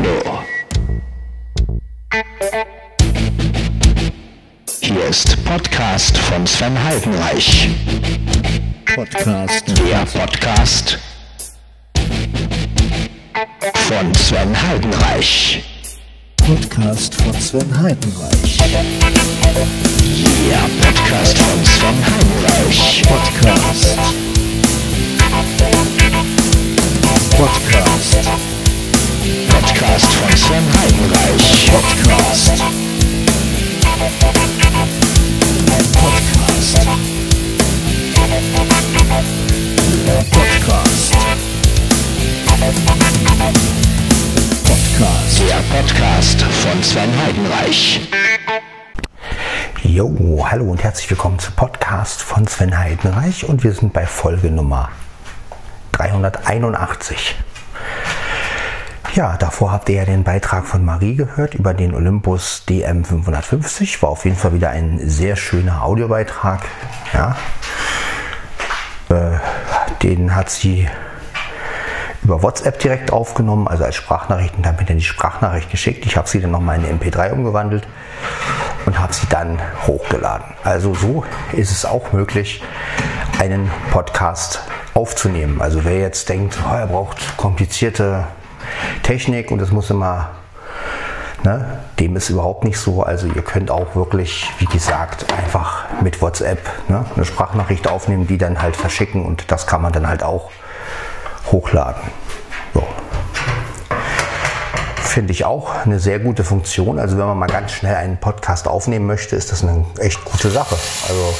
Tornado. Hier ist Podcast von Sven Heidenreich. Podcast. Der Podcast von Sven Heidenreich. Podcast von Sven Heidenreich. Der Podcast von Sven Heidenreich. Podcast. Podcast. Podcast von Sven Heidenreich. Podcast. Podcast. Podcast. Podcast. Der Podcast von Sven Heidenreich. Jo, hallo und herzlich willkommen zum Podcast von Sven Heidenreich und wir sind bei Folge Nummer 381. Ja, davor habt ihr ja den Beitrag von Marie gehört über den Olympus DM 550. War auf jeden Fall wieder ein sehr schöner Audiobeitrag. Ja, äh, den hat sie über WhatsApp direkt aufgenommen, also als Sprachnachricht und hat mir dann die Sprachnachricht geschickt. Ich habe sie dann nochmal in eine MP3 umgewandelt und habe sie dann hochgeladen. Also so ist es auch möglich, einen Podcast aufzunehmen. Also wer jetzt denkt, oh, er braucht komplizierte Technik und es muss immer, ne, dem ist überhaupt nicht so. Also ihr könnt auch wirklich, wie gesagt, einfach mit WhatsApp ne, eine Sprachnachricht aufnehmen, die dann halt verschicken und das kann man dann halt auch hochladen. So. Finde ich auch eine sehr gute Funktion. Also wenn man mal ganz schnell einen Podcast aufnehmen möchte, ist das eine echt gute Sache. Also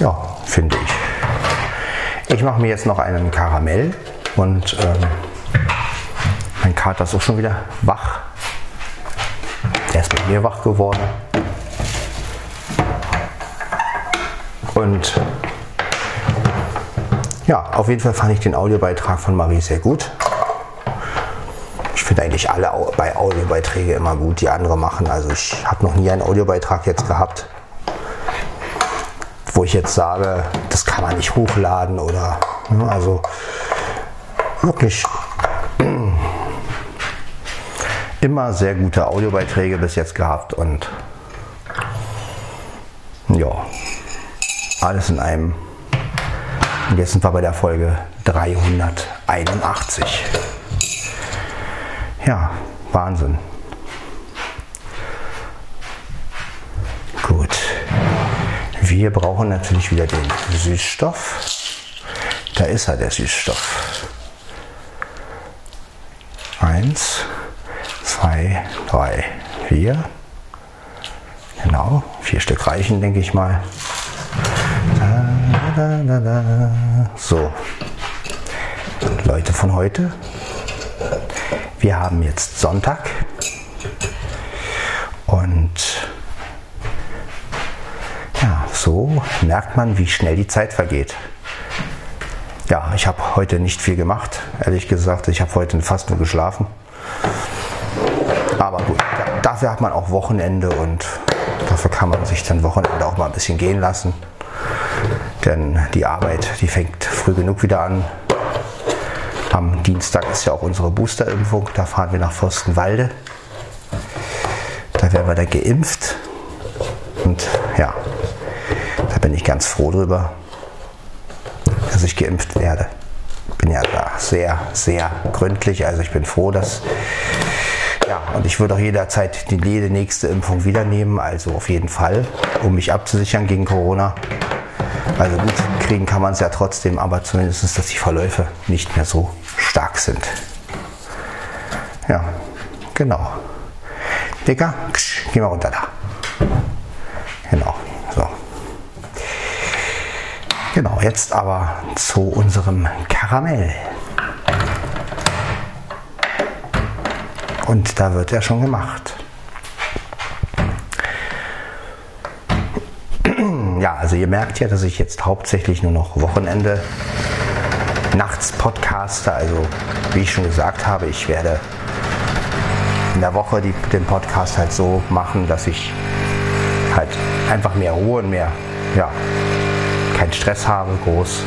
ja, finde ich. Ich mache mir jetzt noch einen Karamell und ähm, mein Kater ist auch schon wieder wach. Der ist mit mir wach geworden. Und ja, auf jeden Fall fand ich den Audiobeitrag von Marie sehr gut. Ich finde eigentlich alle bei Audiobeiträge immer gut, die andere machen. Also ich habe noch nie einen Audiobeitrag jetzt gehabt, wo ich jetzt sage, das kann man nicht hochladen oder ne, also wirklich immer sehr gute Audiobeiträge bis jetzt gehabt und ja, alles in einem. Und jetzt sind wir bei der Folge 381. Ja, Wahnsinn. Gut. Wir brauchen natürlich wieder den Süßstoff. Da ist er, der Süßstoff. Eins, zwei, drei, vier. Genau, vier Stück reichen, denke ich mal. Da, da, da. So, Leute von heute. Wir haben jetzt Sonntag und ja, so merkt man, wie schnell die Zeit vergeht. Ja, ich habe heute nicht viel gemacht, ehrlich gesagt. Ich habe heute fast nur geschlafen. Aber gut, da- dafür hat man auch Wochenende und dafür kann man sich dann Wochenende auch mal ein bisschen gehen lassen. Denn die Arbeit, die fängt früh genug wieder an. Am Dienstag ist ja auch unsere Boosterimpfung. Da fahren wir nach Fürstenwalde. Da werden wir dann geimpft. Und ja, bin ich ganz froh drüber, dass ich geimpft werde. Bin ja da sehr, sehr gründlich. Also ich bin froh, dass ja, und ich würde auch jederzeit die jede nächste Impfung wieder nehmen, also auf jeden Fall, um mich abzusichern gegen Corona. Also gut, kriegen kann man es ja trotzdem, aber zumindest, dass die Verläufe nicht mehr so stark sind. Ja, genau. Dicker, geh mal runter da. Genau. Genau, jetzt aber zu unserem Karamell. Und da wird er schon gemacht. Ja, also ihr merkt ja, dass ich jetzt hauptsächlich nur noch Wochenende nachts podcaste. Also wie ich schon gesagt habe, ich werde in der Woche die, den Podcast halt so machen, dass ich halt einfach mehr Ruhe und mehr ja, keinen Stress habe, groß.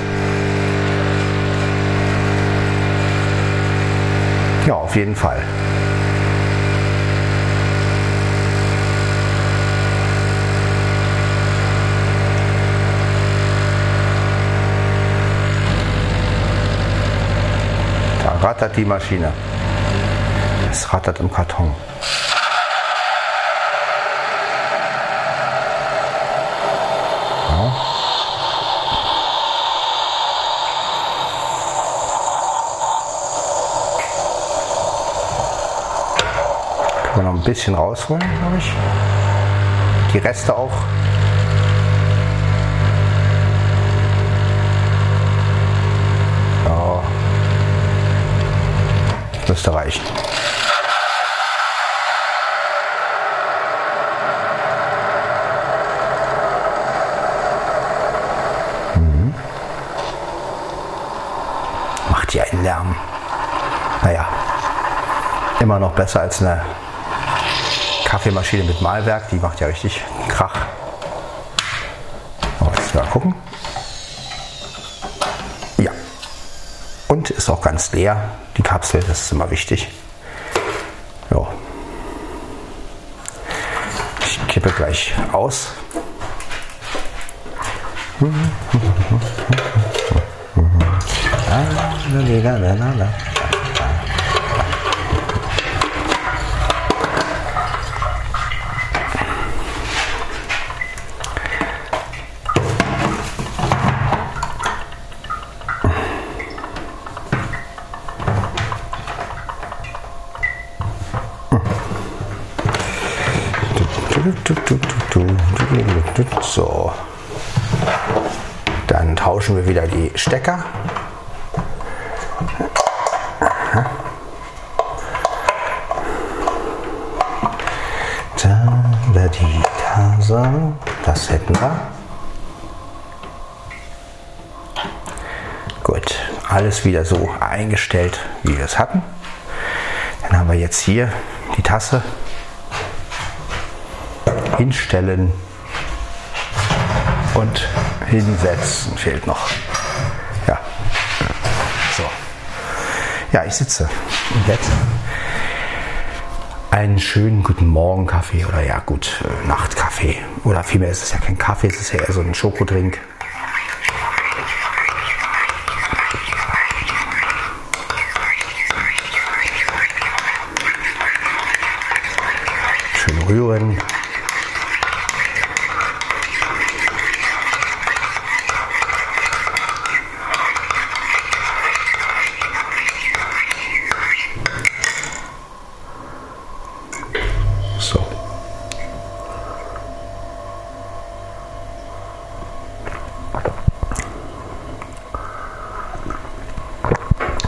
Ja, auf jeden Fall. Da rattert die Maschine. Es rattert im Karton. Ein bisschen rausholen, glaube ich. Die Reste auch. Ja. Müsste reichen. Mhm. Macht ja einen Lärm. Naja, immer noch besser als eine Kaffeemaschine mit Mahlwerk. Die macht ja richtig Krach. Aber jetzt mal gucken. Ja. Und ist auch ganz leer, die Kapsel, das ist immer wichtig. Ja. Ich kippe gleich aus. La. Wieder die Stecker. Das hätten wir. Gut, alles wieder so eingestellt, wie wir es hatten. Dann haben wir jetzt hier die Tasse hinstellen und hinsetzen fehlt noch. Ja. So. Ja, ich sitze im Bett. Einen schönen guten Morgen Kaffee oder ja gut, äh, Nachtkaffee. Oder vielmehr ist es ja kein Kaffee, es ist ja eher so ein Schokodrink. Schön rühren. So.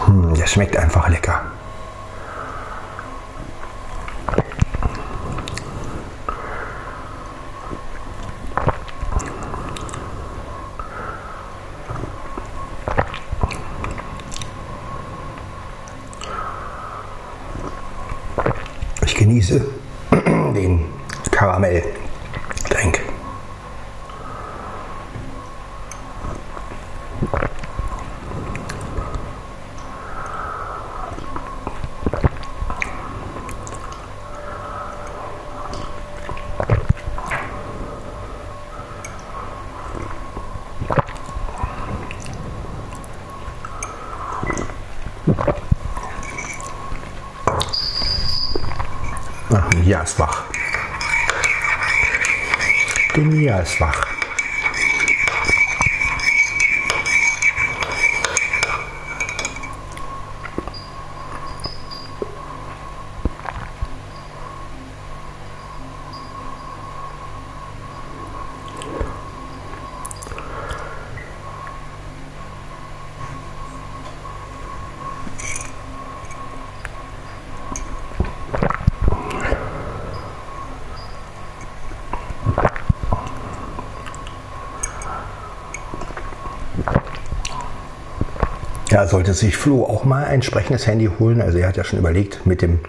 Hm, der schmeckt einfach lecker. Ich genieße den Karamell-Drink. Ach, Mia ist wach. Die Mia ist wach. Ja, sollte sich Flo auch mal ein entsprechendes Handy holen. Also er hat ja schon überlegt mit dem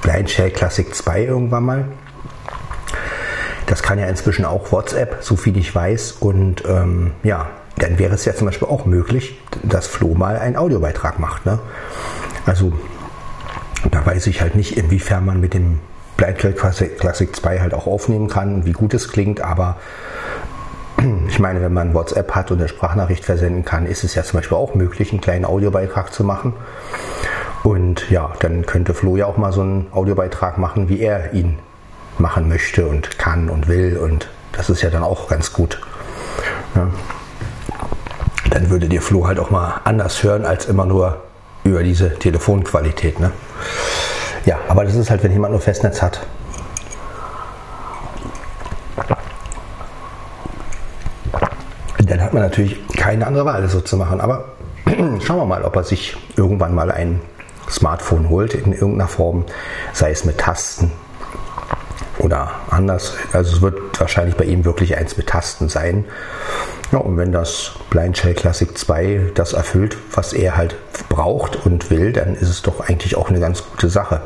Blind Shell Classic 2 irgendwann mal. Das kann ja inzwischen auch WhatsApp, so viel ich weiß. Und ähm, ja, dann wäre es ja zum Beispiel auch möglich, dass Flo mal einen Audiobeitrag macht. Ne? Also da weiß ich halt nicht, inwiefern man mit dem Blind Classic, Classic 2 halt auch aufnehmen kann, wie gut es klingt, aber ich meine, wenn man WhatsApp hat und eine Sprachnachricht versenden kann, ist es ja zum Beispiel auch möglich, einen kleinen Audiobeitrag zu machen. Und ja, dann könnte Flo ja auch mal so einen Audiobeitrag machen, wie er ihn machen möchte und kann und will. Und das ist ja dann auch ganz gut. Ja. Dann würde dir Flo halt auch mal anders hören, als immer nur über diese Telefonqualität. Ne? Ja, aber das ist halt, wenn jemand nur Festnetz hat. Dann hat man natürlich keine andere Wahl, so zu machen. Aber schauen wir mal, ob er sich irgendwann mal ein Smartphone holt in irgendeiner Form, sei es mit Tasten oder anders. Also es wird wahrscheinlich bei ihm wirklich eins mit Tasten sein. Ja, und wenn das Blind Shell Classic 2 das erfüllt, was er halt braucht und will, dann ist es doch eigentlich auch eine ganz gute Sache.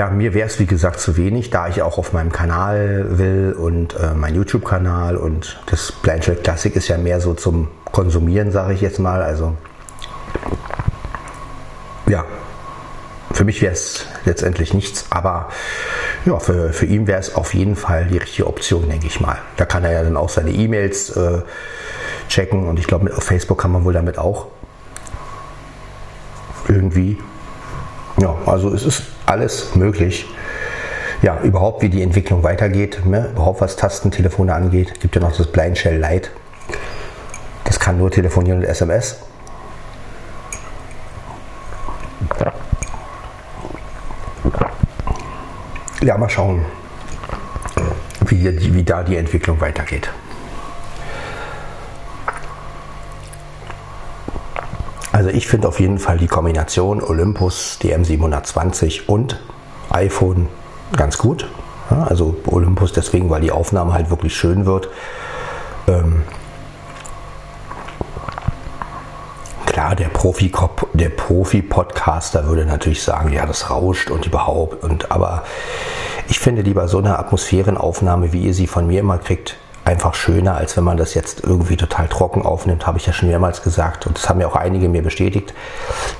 Ja, mir wäre es wie gesagt zu wenig, da ich auch auf meinem Kanal will und äh, mein YouTube-Kanal und das Blind Shell Classic ist ja mehr so zum Konsumieren, sage ich jetzt mal. Also ja, für mich wäre es letztendlich nichts, aber ja, für, für ihn wäre es auf jeden Fall die richtige Option, denke ich mal. Da kann er ja dann auch seine E-Mails äh, checken und ich glaube, auf Facebook kann man wohl damit auch irgendwie. Ja, also es ist alles möglich. Ja, überhaupt wie die Entwicklung weitergeht, ne? überhaupt was Tastentelefone angeht, gibt ja noch das Blind Shell Lite. Das kann nur telefonieren und SMS. Ja, mal schauen, wie, wie da die Entwicklung weitergeht. Also ich finde auf jeden Fall die Kombination Olympus DM720 und iPhone ganz gut. Ja, also Olympus deswegen, weil die Aufnahme halt wirklich schön wird. Ähm, klar, der Profi der Profi-Podcaster würde natürlich sagen, ja, das rauscht und überhaupt. Und aber ich finde lieber so eine Atmosphärenaufnahme, wie ihr sie von mir immer kriegt, einfach schöner, als wenn man das jetzt irgendwie total trocken aufnimmt, habe ich ja schon mehrmals gesagt. Und das haben ja auch einige mir bestätigt,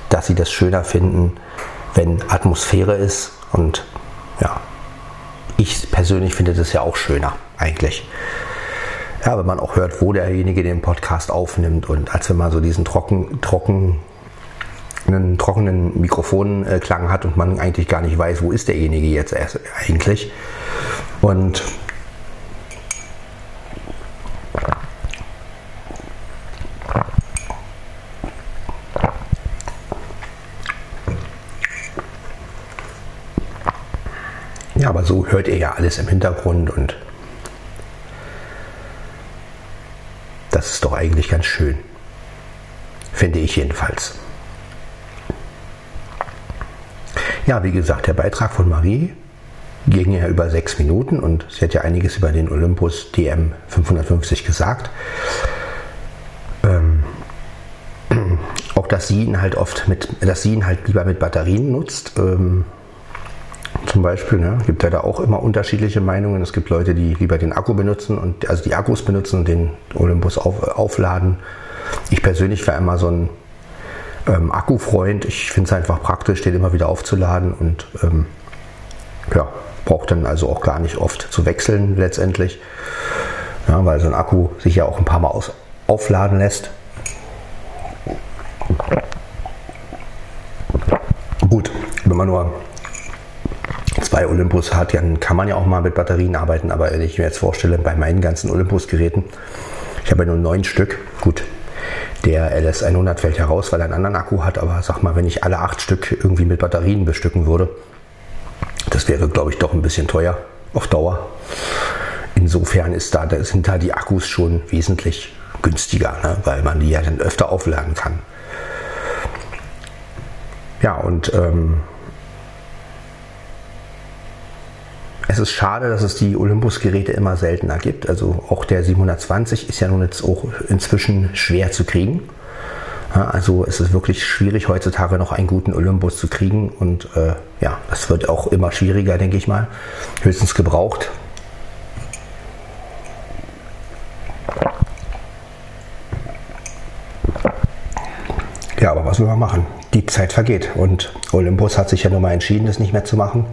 dass sie das schöner finden, wenn Atmosphäre ist. Und ja, ich persönlich finde das ja auch schöner eigentlich ja, wenn man auch hört, wo derjenige den Podcast aufnimmt und als wenn man so diesen trocken, trocken, einen trockenen Mikrofonklang hat und man eigentlich gar nicht weiß, wo ist derjenige jetzt eigentlich. Und ja, aber so hört ihr ja alles im Hintergrund und Das ist doch eigentlich ganz schön. Finde ich jedenfalls. Ja, wie gesagt, der Beitrag von Marie ging ja über sechs Minuten und sie hat ja einiges über den Olympus DM 550 gesagt. Ähm, auch dass sie ihn halt oft mit, dass sie ihn halt lieber mit Batterien nutzt. Ähm, zum Beispiel. Ne? Gibt ja da auch immer unterschiedliche Meinungen. Es gibt Leute, die lieber den Akku benutzen und also die Akkus benutzen und den Olympus auf, aufladen. Ich persönlich war immer so ein ähm, Akkufreund. Ich finde es einfach praktisch, den immer wieder aufzuladen und ähm, ja, braucht dann also auch gar nicht oft zu wechseln letztendlich. Ja, weil so ein Akku sich ja auch ein paar Mal aus, aufladen lässt. Gut, wenn man nur zwei Olympus hat, dann kann man ja auch mal mit Batterien arbeiten, aber wenn ich mir jetzt vorstelle, bei meinen ganzen Olympus-Geräten, ich habe ja nur neun Stück, gut, der LS100 fällt heraus, weil er einen anderen Akku hat, aber sag mal, wenn ich alle acht Stück irgendwie mit Batterien bestücken würde, das wäre, glaube ich, doch ein bisschen teuer auf Dauer. Insofern ist da, sind da die Akkus schon wesentlich günstiger, ne? weil man die ja dann öfter aufladen kann. Ja, und ähm, ist schade, dass es die Olympus-Geräte immer seltener gibt. Also auch der 720 ist ja nun jetzt auch inzwischen schwer zu kriegen. Also es ist wirklich schwierig heutzutage noch einen guten Olympus zu kriegen und äh, ja, das wird auch immer schwieriger, denke ich mal. Höchstens gebraucht. Ja, aber was will man machen? Die Zeit vergeht und Olympus hat sich ja nun mal entschieden, das nicht mehr zu machen.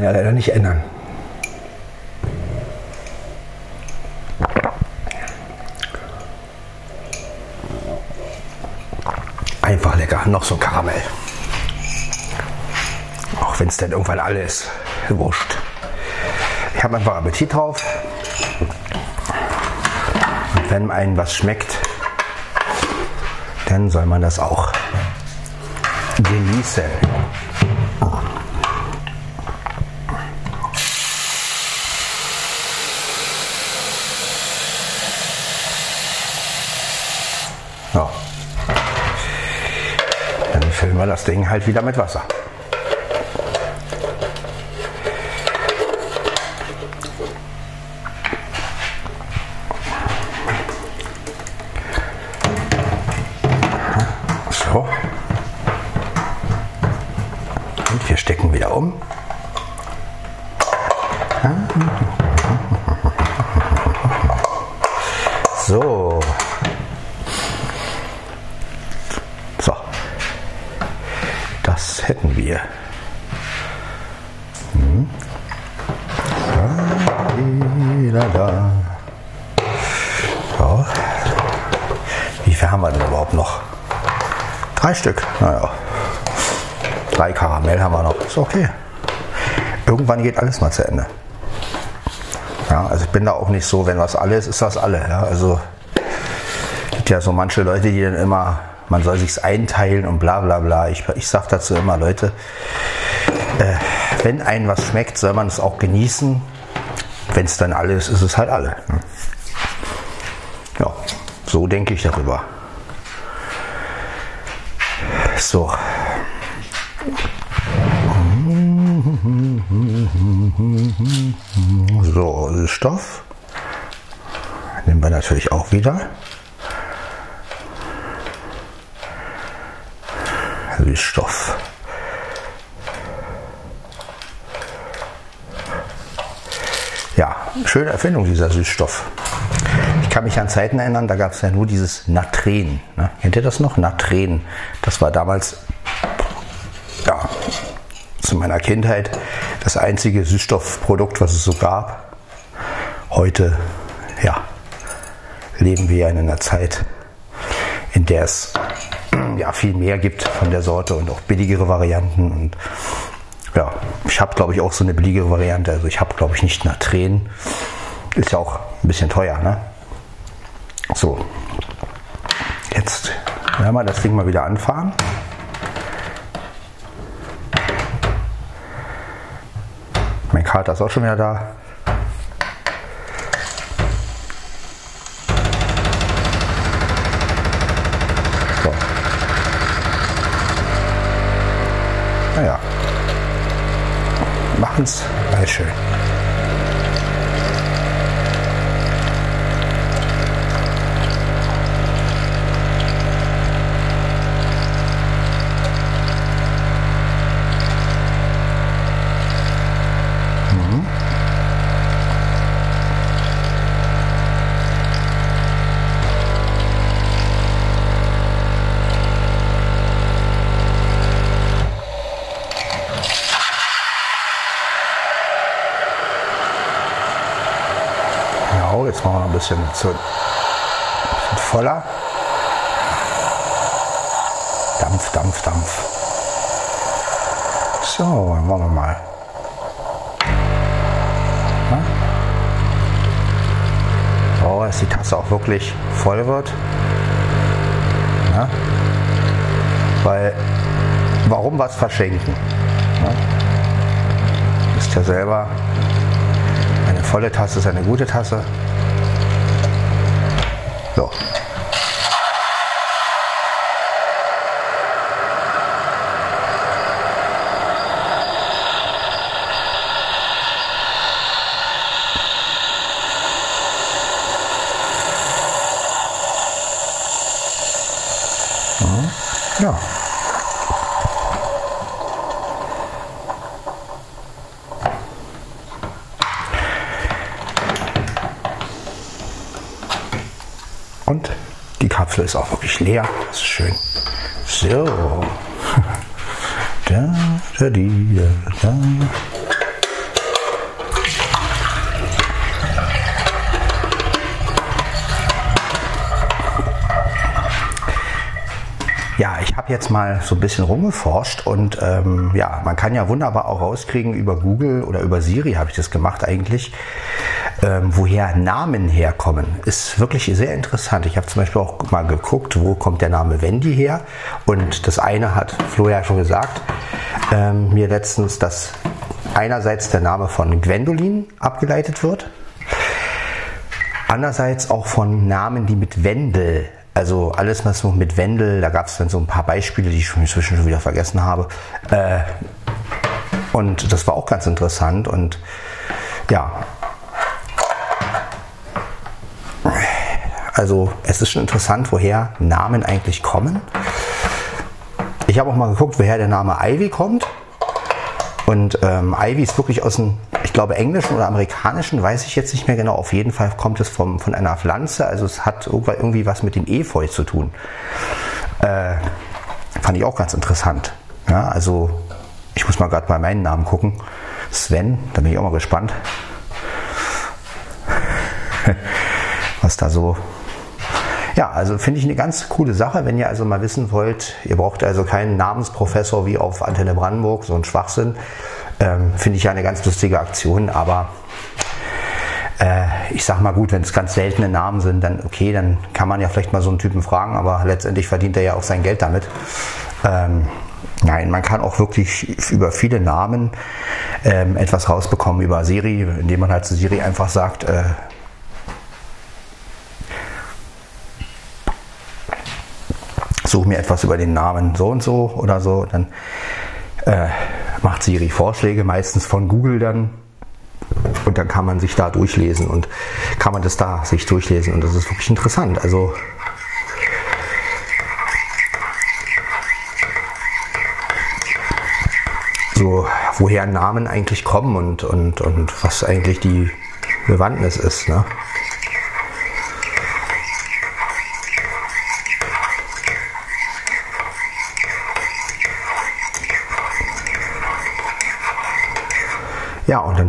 Man ja leider nicht ändern. Einfach lecker, noch so ein Karamell. Auch wenn es dann irgendwann alles wurscht. Ich habe einfach Appetit drauf. Und wenn einem was schmeckt, dann soll man das auch genießen. Füllen wir das Ding halt wieder mit Wasser. Ist okay. Irgendwann geht alles mal zu Ende. Ja, also ich bin da auch nicht so, wenn was alle ist, ist das alle. Ja, also es gibt ja so manche Leute, die dann immer, man soll sich's einteilen und bla bla bla. Ich, ich sag dazu immer, Leute, äh, wenn einem was schmeckt, soll man es auch genießen. Wenn es dann alle ist, ist es halt alle. ne? Ja, so denke ich darüber. So. So, Stoff. Nehmen wir natürlich auch wieder. Süßstoff. Ja, schöne Erfindung dieser Süßstoff. Ich kann mich an Zeiten erinnern, da gab es ja nur dieses Natren. Ne? Kennt ihr das noch? Natren. Das war damals meiner Kindheit das einzige Süßstoffprodukt, was es so gab. Heute, ja, leben wir in einer Zeit, in der es ja, viel mehr gibt von der Sorte und auch billigere Varianten. Und ja, ich habe, glaube ich, auch so eine billigere Variante. Also ich habe, glaube ich, nicht Natren. Ist ja auch ein bisschen teuer, ne? So, jetzt werden wir das Ding mal wieder anfahren. Kater ist auch schon wieder da. So. Naja. Machen's mal schön. Bisschen, zu, ein bisschen voller. Dampf, Dampf, Dampf. So, dann wollen wir mal. Ja? So, dass die Tasse auch wirklich voll wird. Ja? Weil, warum was verschenken? Ja? Wisst ja selber, eine volle Tasse ist eine gute Tasse. So. Mhm. Ja. Kapsel ist auch wirklich leer. Das ist schön. So. Da, da, die, da, da. Ja, ich habe jetzt mal so ein bisschen rumgeforscht und ähm, ja, man kann ja wunderbar auch rauskriegen über Google oder über Siri habe ich das gemacht eigentlich, ähm, woher Namen herkommen. Ist wirklich sehr interessant. Ich habe zum Beispiel auch mal geguckt, wo kommt der Name Wendy her und das eine hat Flo ja schon gesagt, ähm, mir letztens, dass einerseits der Name von Gwendolin abgeleitet wird, andererseits auch von Namen, die mit Wendel also alles, was noch mit Wendel, da gab es dann so ein paar Beispiele, die ich inzwischen schon wieder vergessen habe. Äh, und das war auch ganz interessant. Und ja, also es ist schon interessant, woher Namen eigentlich kommen. Ich habe auch mal geguckt, woher der Name Ivy kommt. Und ähm, Ivy ist wirklich aus dem, ich glaube, englischen oder amerikanischen, weiß ich jetzt nicht mehr genau. Auf jeden Fall kommt es vom, von einer Pflanze. Also es hat irgendwie was mit dem Efeu zu tun. Äh, fand ich auch ganz interessant. Ja, also ich muss mal gerade bei meinen Namen gucken. Sven, da bin ich auch mal gespannt, was da so ja, also finde ich eine ganz coole Sache, wenn ihr also mal wissen wollt, ihr braucht also keinen Namensprofessor wie auf Antenne Brandenburg, so ein Schwachsinn. Ähm, finde ich ja eine ganz lustige Aktion, aber äh, ich sag mal gut, wenn es ganz seltene Namen sind, dann okay, dann kann man ja vielleicht mal so einen Typen fragen, aber letztendlich verdient er ja auch sein Geld damit. Ähm, Nein, man kann auch wirklich über viele Namen ähm, etwas rausbekommen über Siri, indem man halt zu Siri einfach sagt, äh, suche mir etwas über den Namen so und so oder so. Dann äh, macht Siri Vorschläge, meistens von Google dann. Und dann kann man sich da durchlesen und kann man das da sich durchlesen. Und das ist wirklich interessant. Also so, woher Namen eigentlich kommen und, und, und was eigentlich die Bewandtnis ist. Ne?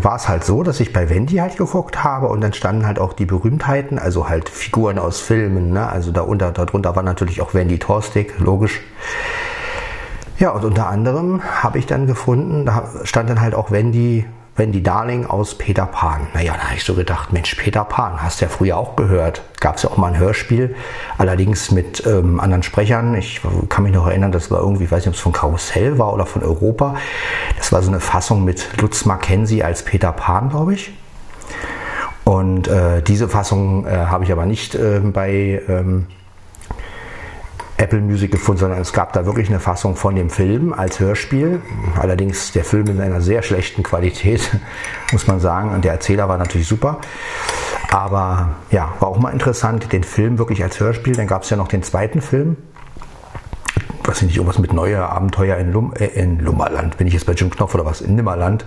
War es halt so, dass ich bei Wendy halt geguckt habe und dann standen halt auch die Berühmtheiten, also halt Figuren aus Filmen, ne? Also darunter, darunter war natürlich auch Wendy Torstig, logisch. Ja, und unter anderem habe ich dann gefunden, da stand dann halt auch Wendy Wendy Darling aus Peter Pan. Naja, da habe ich so gedacht, Mensch, Peter Pan, hast du ja früher auch gehört. Gab es ja auch mal ein Hörspiel, allerdings mit ähm, anderen Sprechern. Ich kann mich noch erinnern, das war irgendwie, weiß nicht, ob es von Karussell war oder von Europa. Das war so eine Fassung mit Lutz Mackenzie als Peter Pan, glaube ich. Und äh, diese Fassung äh, habe ich aber nicht äh, bei ähm, Apple Music gefunden, sondern es gab da wirklich eine Fassung von dem Film als Hörspiel. Allerdings der Film in einer sehr schlechten Qualität, muss man sagen. Und der Erzähler war natürlich super. Aber ja, war auch mal interessant, den Film wirklich als Hörspiel. Dann gab es ja noch den zweiten Film. Was weiß nicht, irgendwas mit neue Abenteuer in, Lum äh, in Lummerland. Bin ich jetzt bei Jim Knopf oder was? In Nimmerland.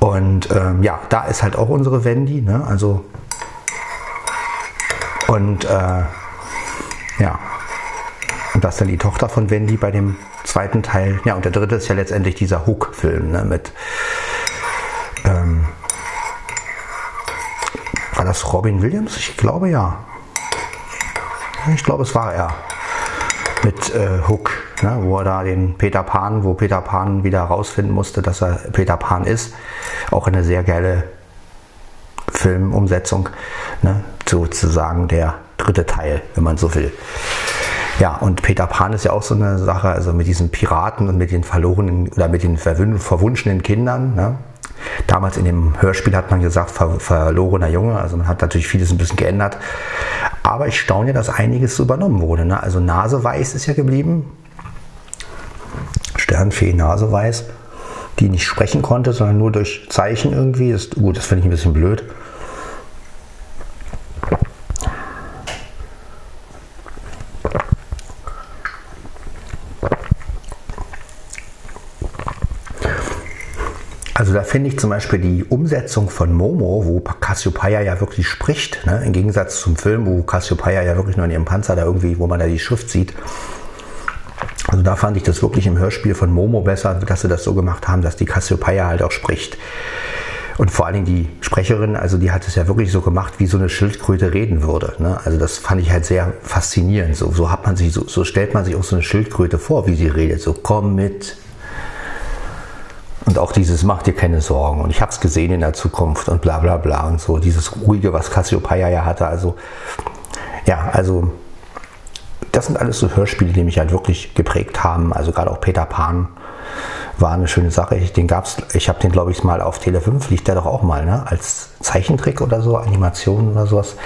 Und ähm, ja, da ist halt auch unsere Wendy. Ne? Also und äh, ja, und das ist dann die Tochter von Wendy bei dem zweiten Teil. Ja, und der dritte ist ja letztendlich dieser Hook-Film ne, mit. Ähm, war das Robin Williams? Ich glaube ja. Ich glaube, es war er. Mit äh, Hook, ne, wo er da den Peter Pan, wo Peter Pan wieder herausfinden musste, dass er Peter Pan ist. Auch eine sehr geile Filmumsetzung. Ne, sozusagen der dritte Teil, wenn man so will. Ja, und Peter Pan ist ja auch so eine Sache, also mit diesen Piraten und mit den verlorenen oder mit den verwunschenen Kindern. Ne? Damals in dem Hörspiel hat man gesagt, ver verlorener Junge, also man hat natürlich vieles ein bisschen geändert. Aber ich staune, dass einiges übernommen wurde. Ne? Also Naseweiß ist ja geblieben. Sternfee Naseweiß, die nicht sprechen konnte, sondern nur durch Zeichen irgendwie. Das, gut, das finde ich ein bisschen blöd. Also da finde ich zum Beispiel die Umsetzung von Momo, wo Cassiopeia ja wirklich spricht, ne? im Gegensatz zum Film, wo Cassiopeia ja wirklich nur in ihrem Panzer da irgendwie, wo man da die Schrift sieht. Also da fand ich das wirklich im Hörspiel von Momo besser, dass sie das so gemacht haben, dass die Cassiopeia halt auch spricht. Und vor allen Dingen die Sprecherin, also die hat es ja wirklich so gemacht, wie so eine Schildkröte reden würde. Ne? Also das fand ich halt sehr faszinierend. So, so hat man sich, so, so stellt man sich auch so eine Schildkröte vor, wie sie redet. So komm mit. Und auch dieses macht dir keine Sorgen. Und ich habe es gesehen in der Zukunft und bla bla bla und so. Dieses ruhige, was Cassiopeia ja hatte. Also ja, also das sind alles so Hörspiele, die mich halt wirklich geprägt haben. Also gerade auch Peter Pan war eine schöne Sache. Ich, den gab's, ich habe den, glaube ich, mal auf Tele 5, liegt der doch auch mal, ne? als Zeichentrick oder so, Animation oder sowas.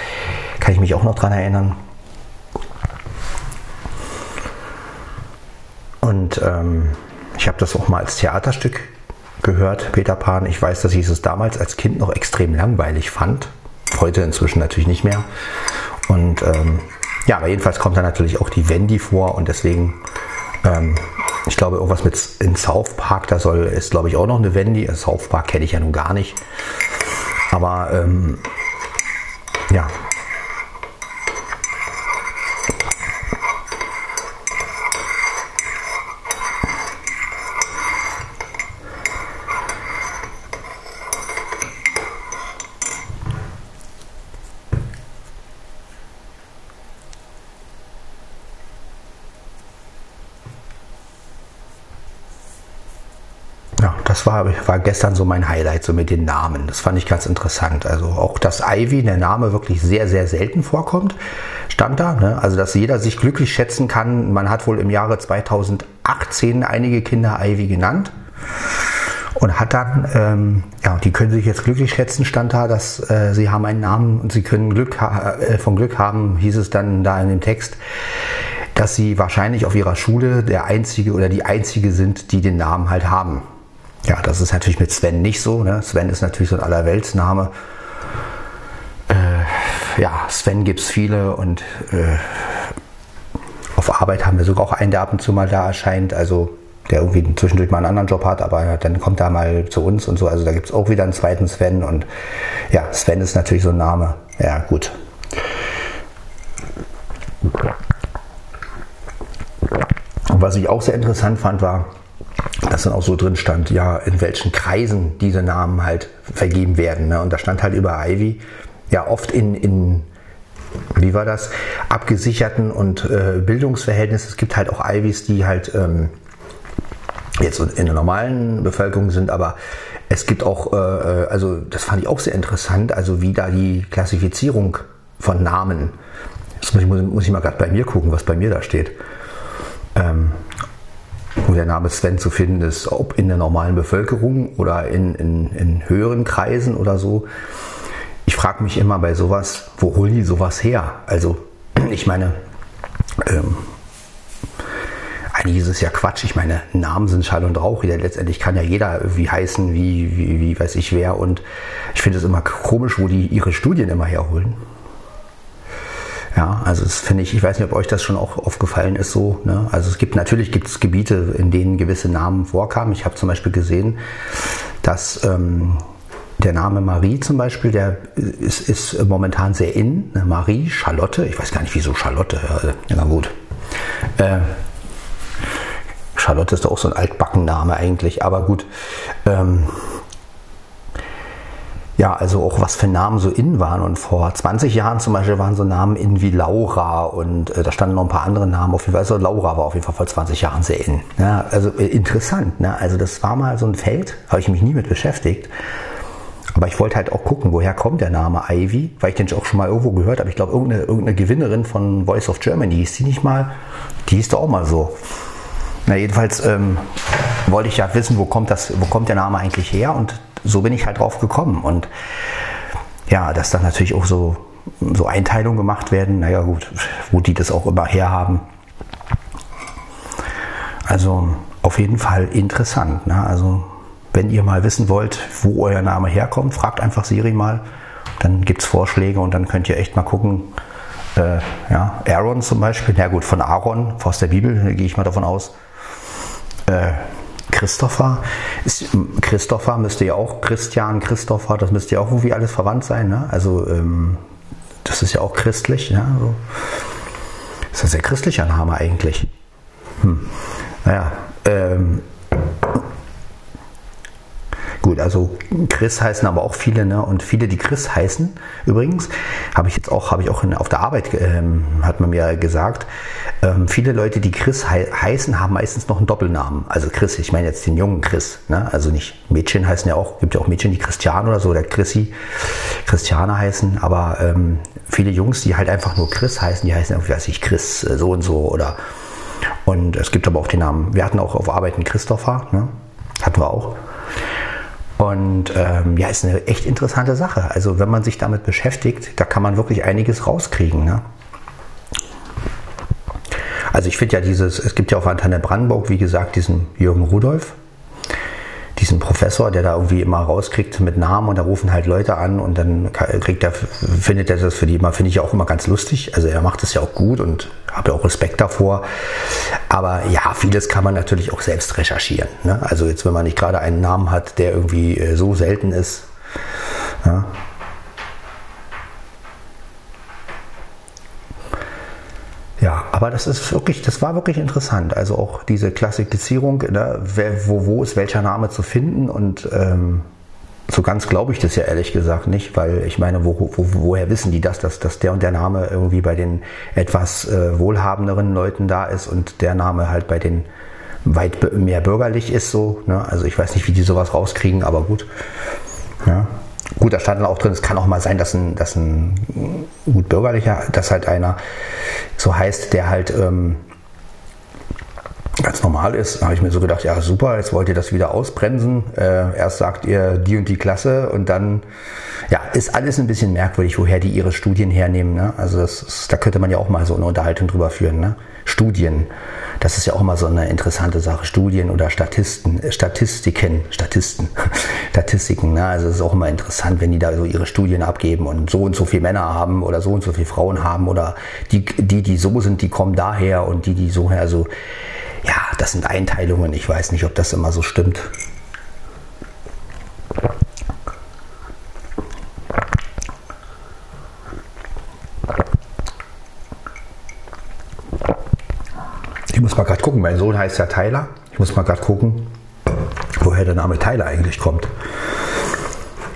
Kann ich mich auch noch dran erinnern. Und ähm, ich habe das auch mal als Theaterstück gehört, Peter Pan. Ich weiß, dass ich es damals als Kind noch extrem langweilig fand. Heute inzwischen natürlich nicht mehr. Und ähm, ja, aber jedenfalls kommt da natürlich auch die Wendy vor und deswegen ähm, ich glaube, irgendwas mit in South Park, da soll ist, glaube ich, auch noch eine Wendy. Also South Park kenne ich ja nun gar nicht. Aber ähm, ja, Ja, das war, war gestern so mein Highlight, so mit den Namen. Das fand ich ganz interessant. Also auch, dass Ivy, der Name wirklich sehr, sehr selten vorkommt, stand da. Ne? Also, dass jeder sich glücklich schätzen kann. Man hat wohl im Jahre 2018 einige Kinder Ivy genannt und hat dann, ähm, ja, die können sich jetzt glücklich schätzen, stand da, dass äh, sie haben einen Namen und sie können Glück äh, von Glück haben, hieß es dann da in dem Text, dass sie wahrscheinlich auf ihrer Schule der einzige oder die einzige sind, die den Namen halt haben. Ja, das ist natürlich mit Sven nicht so. Ne? Sven ist natürlich so ein Allerweltsname. Äh, ja, Sven gibt es viele und äh, auf Arbeit haben wir sogar auch einen, der ab und zu mal da erscheint. Also der irgendwie zwischendurch mal einen anderen Job hat, aber dann kommt er mal zu uns und so. Also da gibt es auch wieder einen zweiten Sven und ja, Sven ist natürlich so ein Name. Ja, gut. Und was ich auch sehr interessant fand, war, dass dann auch so drin stand, ja, in welchen Kreisen diese Namen halt vergeben werden. Ne? Und da stand halt über Ivy, ja, oft in, in wie war das, abgesicherten und äh, Bildungsverhältnissen. Es gibt halt auch Ivys, die halt ähm, jetzt in der normalen Bevölkerung sind, aber es gibt auch, äh, also das fand ich auch sehr interessant, also wie da die Klassifizierung von Namen, das muss ich, muss ich mal gerade bei mir gucken, was bei mir da steht. Ähm, wo der Name Sven zu finden ist, ob in der normalen Bevölkerung oder in, in, in höheren Kreisen oder so. Ich frage mich immer bei sowas, wo holen die sowas her? Also, ich meine, ähm, eigentlich ist es ja Quatsch. Ich meine, Namen sind Schall und Rauch. Letztendlich kann ja jeder irgendwie heißen, wie, wie, wie weiß ich wer. Und ich finde es immer komisch, wo die ihre Studien immer herholen. Ja, also das finde ich, ich weiß nicht, ob euch das schon auch aufgefallen ist so. Ne? Also es gibt natürlich gibt es Gebiete, in denen gewisse Namen vorkamen. Ich habe zum Beispiel gesehen, dass ähm, der Name Marie zum Beispiel, der ist, ist momentan sehr in. Ne? Marie, Charlotte, ich weiß gar nicht wieso Charlotte. Ja, na gut. Äh, Charlotte ist doch auch so ein Altbackenname eigentlich, aber gut. Ähm, ja, also auch was für Namen so in waren. Und vor 20 Jahren zum Beispiel waren so Namen in wie Laura und äh, da standen noch ein paar andere Namen. Auf jeden Fall, also Laura war auf jeden Fall vor 20 Jahren sehr in. Ja, also äh, interessant. Ne? Also das war mal so ein Feld, habe ich mich nie mit beschäftigt. Aber ich wollte halt auch gucken, woher kommt der Name Ivy, weil ich den auch schon mal irgendwo gehört habe. Ich glaube, irgendeine, irgendeine Gewinnerin von Voice of Germany hieß die nicht mal. Die hieß doch auch mal so. Na, jedenfalls ähm, wollte ich ja wissen, wo kommt, das, wo kommt der Name eigentlich her und so bin ich halt drauf gekommen. Und ja, dass dann natürlich auch so, so Einteilungen gemacht werden, naja gut, wo die das auch immer herhaben. Also auf jeden Fall interessant. Ne? Also wenn ihr mal wissen wollt, wo euer Name herkommt, fragt einfach Siri mal. Dann gibt es Vorschläge und dann könnt ihr echt mal gucken. Äh, ja, Aaron zum Beispiel, na gut, von Aaron, aus der Bibel, gehe ich mal davon aus. Äh, Christopher. Ist, Christopher müsste ja auch Christian, Christopher, das müsste ja auch irgendwie alles verwandt sein. Ne? Also ähm, das ist ja auch christlich. Ja? So. Das ist ein sehr christlicher Name eigentlich. Hm. Naja, ähm, Gut, also Chris heißen aber auch viele, ne? Und viele, die Chris heißen, übrigens, habe ich jetzt auch, habe ich auch in, auf der Arbeit, ähm, hat man mir gesagt, ähm, viele Leute, die Chris hei heißen, haben meistens noch einen Doppelnamen. Also Chris, ich meine jetzt den jungen Chris, ne? Also nicht Mädchen heißen ja auch, gibt ja auch Mädchen, die Christian oder so, oder Chrissy, Christiane heißen, aber ähm, viele Jungs, die halt einfach nur Chris heißen, die heißen irgendwie, weiß ich, Chris äh, so und so oder und es gibt aber auch den Namen. Wir hatten auch auf Arbeit einen Christopher, ne? hatten wir auch. Und ähm, ja, ist eine echt interessante Sache. Also wenn man sich damit beschäftigt, da kann man wirklich einiges rauskriegen. Ne? Also ich finde ja dieses, es gibt ja auf Antenne Brandenburg, wie gesagt, diesen Jürgen Rudolf, diesen Professor, der da irgendwie immer rauskriegt mit Namen und da rufen halt Leute an und dann kriegt er, findet er das für die immer, finde ich ja auch immer ganz lustig. Also er macht es ja auch gut und habe ja auch Respekt davor. Aber ja, vieles kann man natürlich auch selbst recherchieren. Ne? Also jetzt, wenn man nicht gerade einen Namen hat, der irgendwie äh, so selten ist. Ja? Ja, aber das ist wirklich, das war wirklich interessant. Also auch diese Klassifizierung, ne, wer, wo, wo ist welcher Name zu finden und ähm, so ganz glaube ich das ja ehrlich gesagt nicht, weil ich meine, wo, wo, woher wissen die das, dass, dass der und der Name irgendwie bei den etwas äh, wohlhabenderen Leuten da ist und der Name halt bei den weit mehr bürgerlich ist so. Ne? Also ich weiß nicht, wie die sowas rauskriegen, aber gut. Ja. Gut, da stand dann auch drin, es kann auch mal sein, dass ein, dass ein gut bürgerlicher, dass halt einer so heißt, der halt ähm, ganz normal ist. Da habe ich mir so gedacht, ja super, jetzt wollt ihr das wieder ausbremsen. Äh, erst sagt ihr die und die Klasse und dann, ja, ist alles ein bisschen merkwürdig, woher die ihre Studien hernehmen. Ne? Also das da könnte man ja auch mal so eine Unterhaltung drüber führen. Ne? Studien. Das ist ja auch mal so eine interessante Sache. Studien oder Statisten, äh, Statistiken, Statisten, Statistiken. Ne? Also es ist auch immer interessant, wenn die da so ihre Studien abgeben und so und so viele Männer haben oder so und so viele Frauen haben oder die, die, die so sind, die kommen daher und die, die so her. Also ja, das sind Einteilungen. Ich weiß nicht, ob das immer so stimmt. Ich muss mal gerade gucken, mein Sohn heißt ja Tyler. Ich muss mal gerade gucken, woher der Name Tyler eigentlich kommt.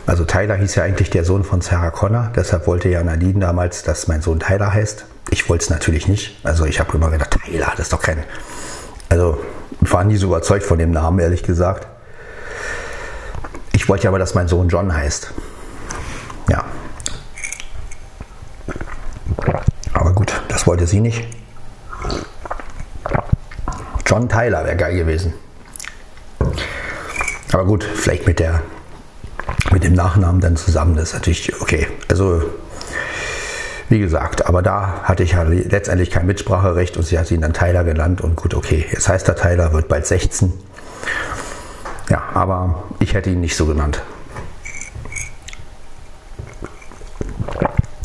Also Tyler hieß ja eigentlich der Sohn von Sarah Connor, deshalb wollte ja Nadine damals, dass mein Sohn Tyler heißt. Ich wollte es natürlich nicht. Also ich habe immer gedacht, Tyler, das ist doch kein. Also ich war nie so überzeugt von dem Namen, ehrlich gesagt. Ich wollte aber, dass mein Sohn John heißt. Ja. Aber gut, das wollte sie nicht. John Tyler wäre geil gewesen. Aber gut, vielleicht mit der mit dem Nachnamen dann zusammen, das ist natürlich okay. Also wie gesagt, aber da hatte ich ja letztendlich kein Mitspracherecht und sie hat ihn dann Tyler genannt und gut, okay, jetzt heißt er Tyler, wird bald 16. Ja, aber ich hätte ihn nicht so genannt.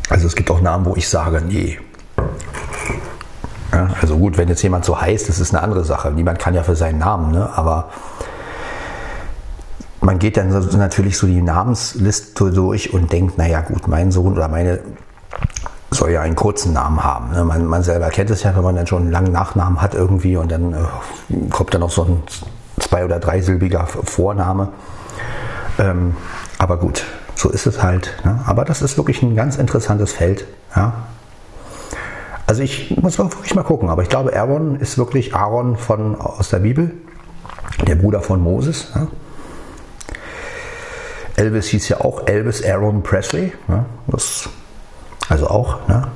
Also es gibt auch Namen, wo ich sage, nee, also gut, wenn jetzt jemand so heißt, das ist eine andere Sache. Niemand kann ja für seinen Namen, ne? aber man geht dann so, natürlich so die Namensliste durch und denkt, naja gut, mein Sohn oder meine soll ja einen kurzen Namen haben. Ne? Man, man, selber kennt es ja, wenn man dann schon einen langen Nachnamen hat irgendwie und dann äh, kommt dann noch so ein zwei- oder dreisilbiger Vorname. Ähm, aber gut, so ist es halt. Ne? Aber das ist wirklich ein ganz interessantes Feld. Ja? Also ich muss wirklich mal gucken, aber ich glaube, Aaron ist wirklich Aaron von, aus der Bibel, der Bruder von Moses. Ja. Elvis hieß ja auch Elvis Aaron Presley. Ja. Das, also auch. Ne?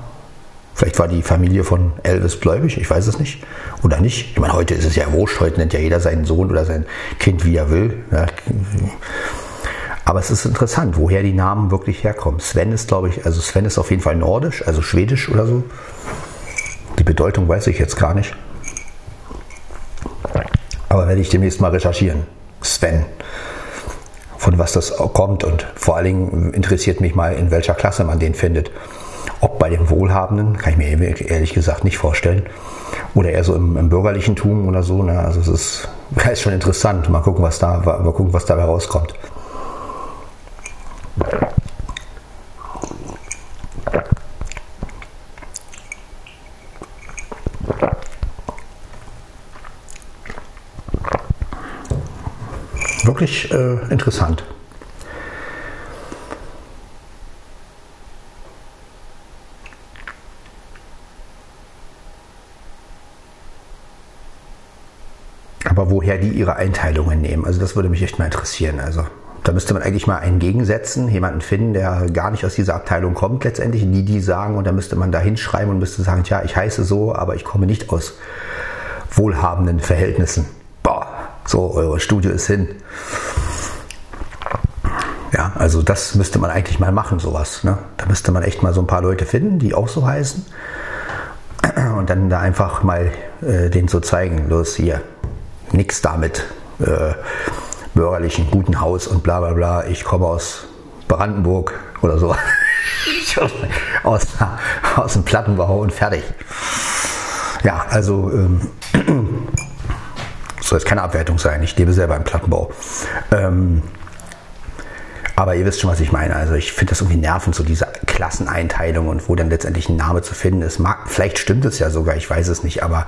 Vielleicht war die Familie von Elvis gläubig, ich weiß es nicht. Oder nicht. Ich meine, heute ist es ja wurscht, heute nennt ja jeder seinen Sohn oder sein Kind, wie er will. Ja. Aber es ist interessant, woher die Namen wirklich herkommen. Sven ist, glaube ich, also Sven ist auf jeden Fall nordisch, also schwedisch oder so. Die Bedeutung weiß ich jetzt gar nicht. Aber werde ich demnächst mal recherchieren. Sven. Von was das kommt und vor allen Dingen interessiert mich mal, in welcher Klasse man den findet. Ob bei den Wohlhabenden, kann ich mir ehrlich gesagt nicht vorstellen. Oder eher so im, im bürgerlichen Tum oder so. Ne? Also es ist ist schon interessant. Mal gucken, was da, mal gucken, was dabei rauskommt. Wirklich äh, interessant. Aber woher die ihre Einteilungen nehmen, also das würde mich echt mal interessieren. Also da müsste man eigentlich mal einen gegensetzen, jemanden finden, der gar nicht aus dieser Abteilung kommt letztendlich, die die sagen und da müsste man da hinschreiben und müsste sagen, tja, ich heiße so, aber ich komme nicht aus wohlhabenden Verhältnissen. So, eure Studio ist hin. Ja, also das müsste man eigentlich mal machen, sowas. Ne? Da müsste man echt mal so ein paar Leute finden, die auch so heißen. Und dann da einfach mal äh, denen so zeigen, los hier, nix damit. Äh, bürgerlichen guten Haus und bla bla bla. Ich komme aus Brandenburg oder so. aus, aus dem Plattenbau und fertig. Ja, also ähm, soll jetzt keine Abwertung sein. Ich lebe selber im Plattenbau. Ähm, aber ihr wisst schon, was ich meine. Also ich finde das irgendwie nervend, so diese Klasseneinteilung und wo dann letztendlich ein Name zu finden ist. Mag, vielleicht stimmt es ja sogar, ich weiß es nicht, aber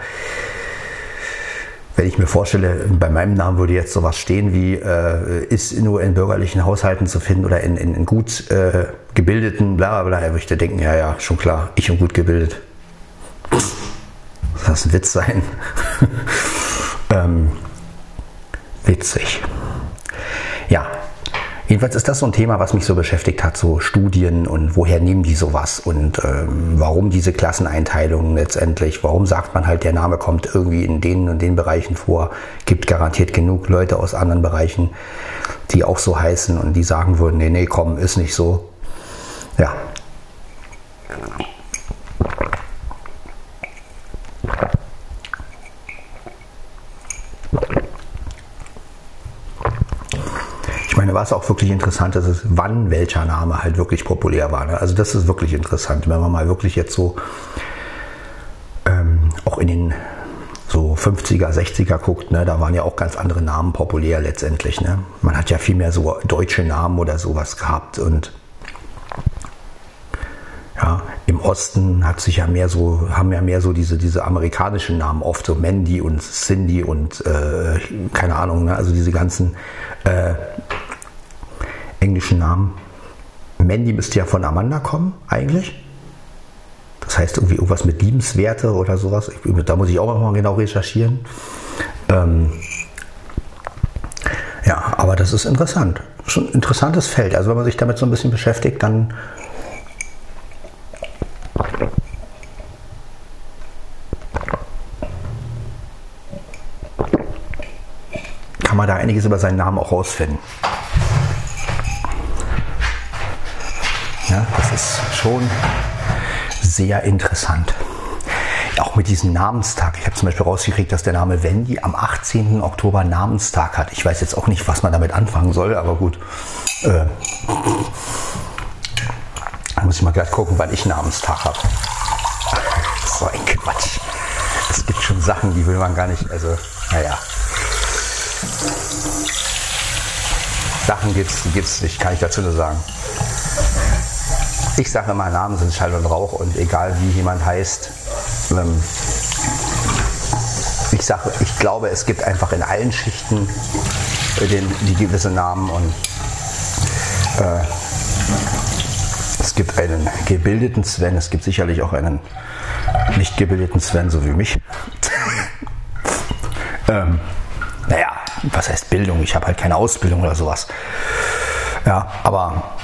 wenn ich mir vorstelle, bei meinem Namen würde jetzt sowas stehen wie, äh, ist nur in bürgerlichen Haushalten zu finden oder in, in, in gut äh, gebildeten, bla bla bla, er möchte denken, ja, ja, schon klar, ich und gut gebildet. Soll das ein Witz sein? ähm, witzig. Ja, Jedenfalls ist das so ein Thema, was mich so beschäftigt hat, so Studien und woher nehmen die sowas und ähm, warum diese Klasseneinteilungen letztendlich, warum sagt man halt, der Name kommt irgendwie in den und den Bereichen vor, gibt garantiert genug Leute aus anderen Bereichen, die auch so heißen und die sagen würden, nee, nee, komm, ist nicht so. Ja. Meine, was auch wirklich interessant ist, ist, wann welcher Name halt wirklich populär war. Ne? Also das ist wirklich interessant, wenn man mal wirklich jetzt so ähm, auch in den so 50er, 60er guckt, ne, da waren ja auch ganz andere Namen populär letztendlich. Ne? Man hat ja viel mehr so deutsche Namen oder sowas gehabt und ja, im Osten hat sich ja mehr so, haben ja mehr so diese, diese amerikanischen Namen oft, so Mandy und Cindy und äh, keine Ahnung, ne? also diese ganzen äh, englischen Namen. Mandy müsste ja von Amanda kommen, eigentlich. Das heißt irgendwie irgendwas mit Liebenswerte oder sowas. Ich, da muss ich auch mal genau recherchieren. Ähm, ja, aber das ist interessant. Schon ein interessantes Feld. Also wenn man sich damit so ein bisschen beschäftigt, dann kann man da einiges über seinen Namen auch rausfinden. Ja, das ist schon sehr interessant. Auch mit diesem Namenstag. Ich habe zum Beispiel rausgekriegt, dass der Name Wendy am 18. Oktober Namenstag hat. Ich weiß jetzt auch nicht, was man damit anfangen soll, aber gut. Äh, da muss ich mal gleich gucken, wann ich Namenstag habe. So ein Quatsch. Es gibt schon Sachen, die will man gar nicht. Also, naja. Sachen gibt's, die gibt's nicht, kann ich dazu nur sagen. Ich sage immer, Namen sind Schall und Rauch und egal wie jemand heißt, ähm, ich sage, ich glaube, es gibt einfach in allen Schichten äh, den, die gewisse Namen und äh, es gibt einen gebildeten Sven, es gibt sicherlich auch einen nicht gebildeten Sven, so wie mich. ähm, naja, was heißt Bildung? Ich habe halt keine Ausbildung oder sowas. Ja, aber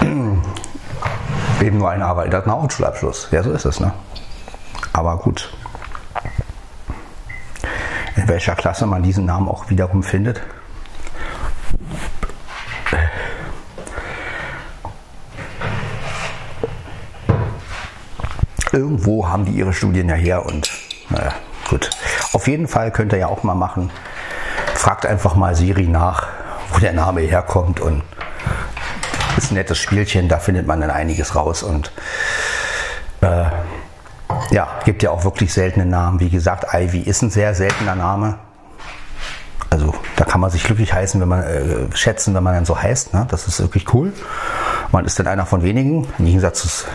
eben nur ein Aber, der hat einen Hauptschulabschluss. Ja, so ist es, ne? Aber gut. In welcher Klasse man diesen Namen auch wiederum findet. Irgendwo haben die ihre Studien ja her und naja, gut. Auf jeden Fall könnt ihr ja auch mal machen. Fragt einfach mal Siri nach, wo der Name herkommt und nettes Spielchen, da findet man dann einiges raus und äh, ja, gibt ja auch wirklich seltene Namen. Wie gesagt, Ivy ist ein sehr seltener Name. Also da kann man sich glücklich heißen, wenn man äh, schätzen, wenn man dann so heißt. Ne? Das ist wirklich cool. Man ist dann einer von wenigen, im Gegensatz zu,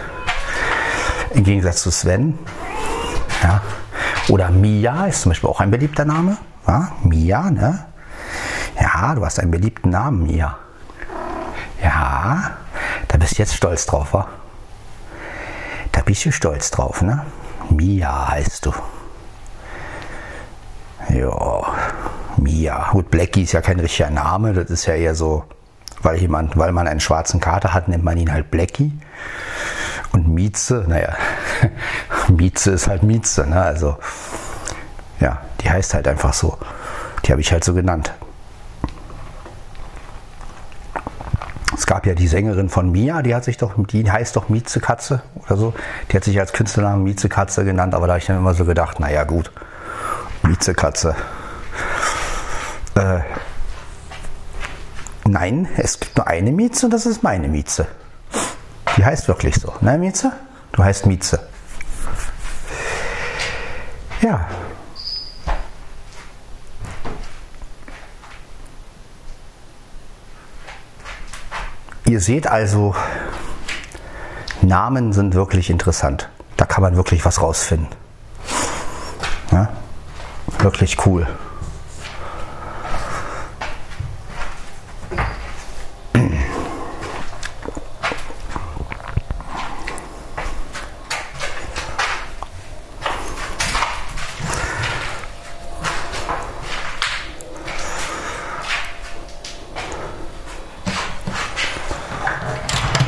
im Gegensatz zu Sven. Ja. Oder Mia ist zum Beispiel auch ein beliebter Name. Ja? Mia, ne? Ja, du hast einen beliebten Namen, Mia. Da bist du jetzt stolz drauf, wa? Da bist du stolz drauf, ne? Mia heißt du. Ja, Mia. Gut, Blackie ist ja kein richtiger Name, das ist ja eher so, weil jemand, weil man einen schwarzen Kater hat, nennt man ihn halt Blackie. Und Mieze, naja, Mieze ist halt Mieze, ne? Also, ja, die heißt halt einfach so. Die habe ich halt so genannt. Es gab ja die Sängerin von Mia, die hat sich doch, die heißt doch Mieze Katze oder so. Die hat sich als Künstlernamen Mieze Katze genannt, aber da habe ich dann immer so gedacht, naja gut, Mieze Katze. Äh, nein, es gibt nur eine Mieze und das ist meine Mieze. Die heißt wirklich so, ne Mieze? Du heißt Mieze. Ihr seht also, Namen sind wirklich interessant. Da kann man wirklich was rausfinden. Ja? Wirklich cool.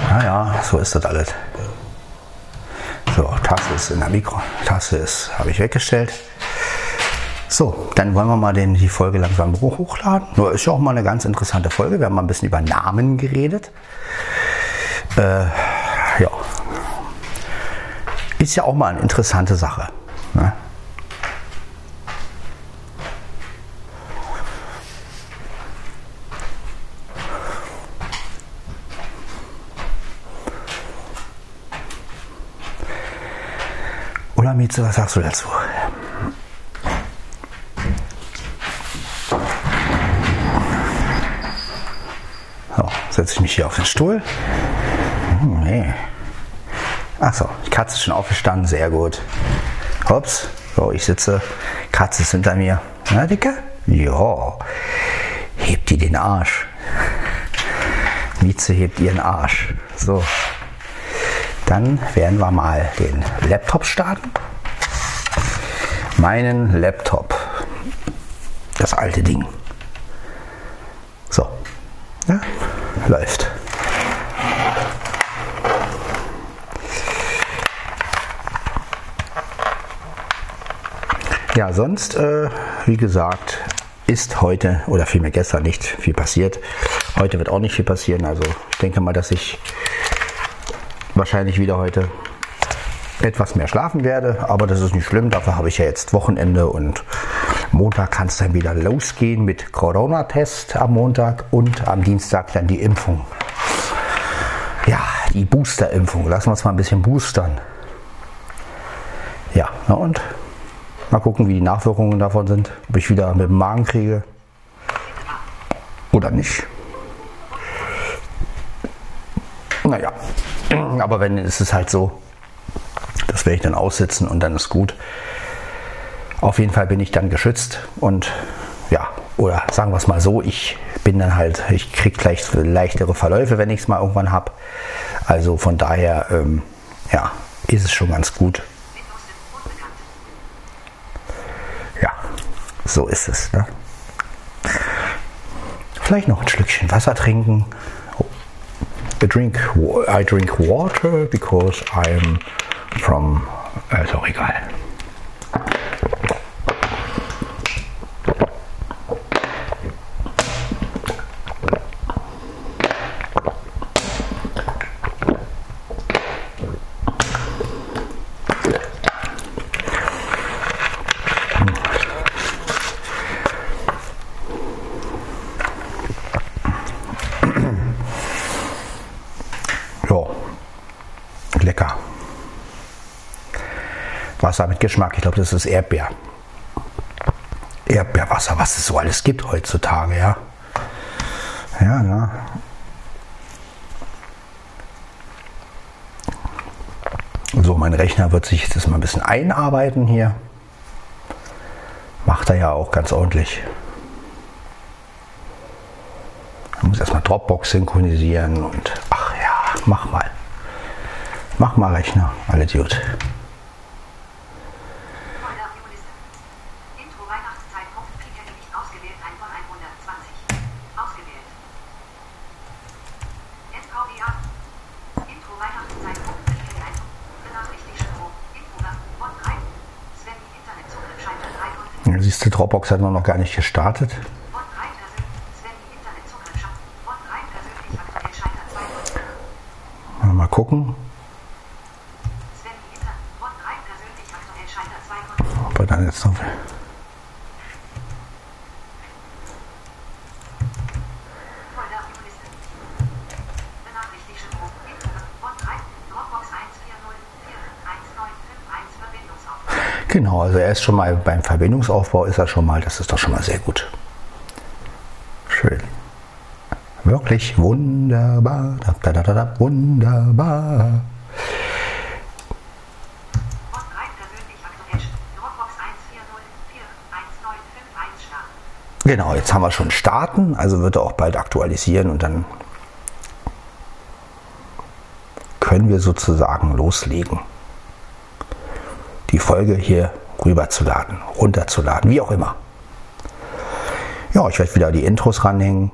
Naja, so ist das alles. So, Tasse ist in der Mikro. Tasse ist, habe ich weggestellt. So, dann wollen wir mal den, die Folge langsam hochladen. Nur ist ja auch mal eine ganz interessante Folge. Wir haben mal ein bisschen über Namen geredet. Äh, ja. Ist ja auch mal eine interessante Sache. Mieze, was sagst du dazu? So, setze ich mich hier auf den Stuhl. Hm, nee. Achso, die Katze ist schon aufgestanden, sehr gut. Hops, so, ich sitze, Katze ist hinter mir. Na, Dicke? Ja. Hebt die den Arsch. Mieze hebt ihren Arsch. So. Dann werden wir mal den Laptop starten. Meinen Laptop. Das alte Ding. So. Ja, läuft. Ja, sonst, äh, wie gesagt, ist heute oder vielmehr gestern nicht viel passiert. Heute wird auch nicht viel passieren. Also ich denke mal, dass ich wahrscheinlich wieder heute etwas mehr schlafen werde, aber das ist nicht schlimm. Dafür habe ich ja jetzt Wochenende und Montag kann es dann wieder losgehen mit Corona-Test am Montag und am Dienstag dann die Impfung. Ja, die Booster-Impfung. Lassen wir uns mal ein bisschen boostern. Ja, na und mal gucken, wie die Nachwirkungen davon sind. Ob ich wieder mit dem Magen kriege oder nicht. Naja, aber wenn ist es halt so, das werde ich dann aussitzen und dann ist gut. Auf jeden Fall bin ich dann geschützt und ja, oder sagen wir es mal so, ich bin dann halt, ich kriege gleich leichtere Verläufe, wenn ich es mal irgendwann habe. Also von daher, ähm, ja, ist es schon ganz gut. Ja, so ist es. Ne? Vielleicht noch ein Schlückchen Wasser trinken. I drink, I drink water because I'm from. Äh, ist auch egal. Ja, lecker. Wasser mit Geschmack. Ich glaube, das ist Erdbeer. Erdbeerwasser, was es so alles gibt heutzutage, ja. Ja, na. So, mein Rechner wird sich jetzt mal ein bisschen einarbeiten hier. Macht er ja auch ganz ordentlich. Ich muss erstmal Dropbox synchronisieren und ach ja, mach mal. Mach mal Rechner, alle gut. 3 und Ja, Siehst du, Dropbox hat noch gar nicht gestartet. Bot 3 persönlich. Sven. Internetzugriff scheitert. Bot 3 persönlich aktuell scheitert 2 und Mal gucken, Sven. Inter. Bot 3 persönlich aktuell scheitert 2 und ob er dann jetzt noch. Folge auf die Liste. Benachrichtigt Strom. Intro. Bot 3. Dropbox 140419551 Verbindungsaufnahme. Genau, also er ist schon mal beim Verbindungsaufbau ist er schon mal, das ist doch schon mal sehr gut. Schön. Wirklich wunderbar. Da, da, da, wunderbar. Bot 3 persönlich aktuell. Dropbox 140419551 starten. Genau, jetzt haben wir schon starten, also wird er auch bald aktualisieren und dann können wir sozusagen loslegen. Die Folge hier rüberzuladen, runterzuladen, wie auch immer. Ja, ich werde wieder die Intros ranhängen.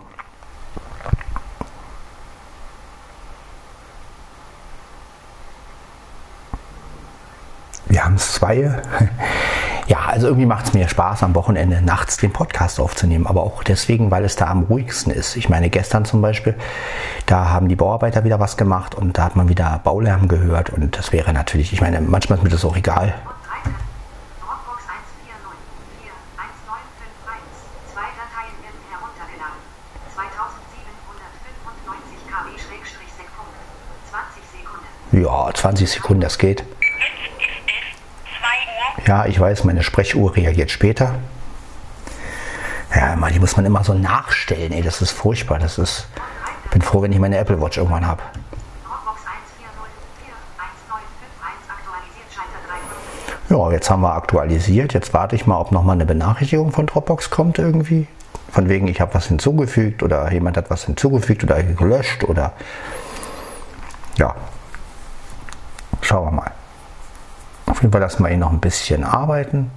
Wir haben zwei. Ja, also irgendwie macht es mir Spaß, am Wochenende nachts den Podcast aufzunehmen. Aber auch deswegen, weil es da am ruhigsten ist. Ich meine, gestern zum Beispiel, da haben die Bauarbeiter wieder was gemacht und da hat man wieder Baulärm gehört. Und das wäre natürlich, ich meine, manchmal ist mir das auch egal. Bot 13. Dropbox 140419551. Zwei Dateien werden heruntergeladen. 2795 KB-Sek. 20 Sekunden. Ja, 20 Sekunden, das geht. Ja, ich weiß, meine Sprechuhr reagiert später. Ja, Mann, die muss man immer so nachstellen, ey, das ist furchtbar. Das ist. Bin froh, wenn ich meine Apple Watch irgendwann habe. Dropbox 140419551 aktualisiert Schalter 3 Ja, jetzt haben wir aktualisiert. Jetzt warte ich mal, ob nochmal eine Benachrichtigung von Dropbox kommt irgendwie. Von wegen, ich habe was hinzugefügt oder jemand hat was hinzugefügt oder gelöscht oder. Ja. Schauen wir mal. Auf jeden Fall lassen wir ihn noch ein bisschen arbeiten.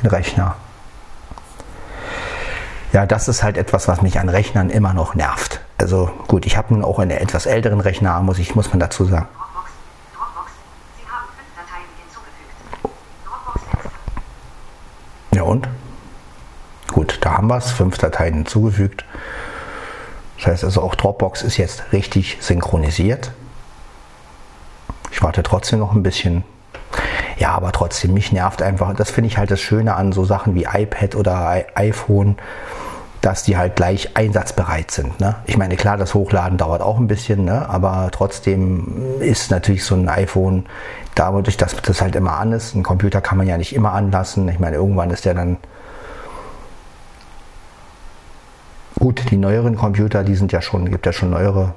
Den Rechner. Ja, das ist halt etwas, was mich an Rechnern immer noch nervt. Also gut, ich habe nun auch einen etwas älteren Rechner, muss, ich, muss man dazu sagen. Ja und? Gut, da haben wir es. Fünf Dateien hinzugefügt. Das heißt also auch Dropbox ist jetzt richtig synchronisiert. Warte trotzdem noch ein bisschen. Ja, aber trotzdem, mich nervt einfach. Das finde ich halt das Schöne an so Sachen wie iPad oder iPhone, dass die halt gleich einsatzbereit sind. Ne? Ich meine, klar, das Hochladen dauert auch ein bisschen, ne? aber trotzdem ist natürlich so ein iPhone, dadurch, dass das halt immer an ist, ein Computer kann man ja nicht immer anlassen. Ich meine, irgendwann ist der dann Gut, die neueren Computer, die sind ja schon, gibt ja schon neuere,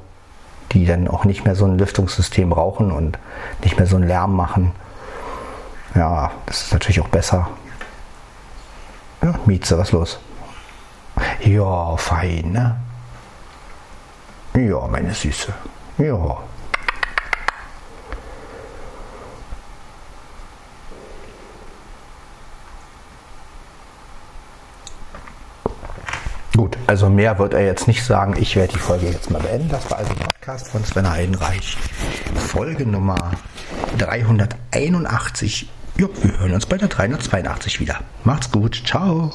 die dann auch nicht mehr so ein Lüftungssystem brauchen und nicht mehr so einen Lärm machen. Ja, das ist natürlich auch besser. Ja, Mieze, was los? Ja, fein, ne? Ja, meine Süße. Ja. Gut, also mehr wird er jetzt nicht sagen. Ich werde die Folge jetzt mal beenden. Das war also ein Podcast von Sven Heidenreich. Folge Nummer 381. Ja, wir hören uns bei der 382 wieder. Macht's gut. Ciao.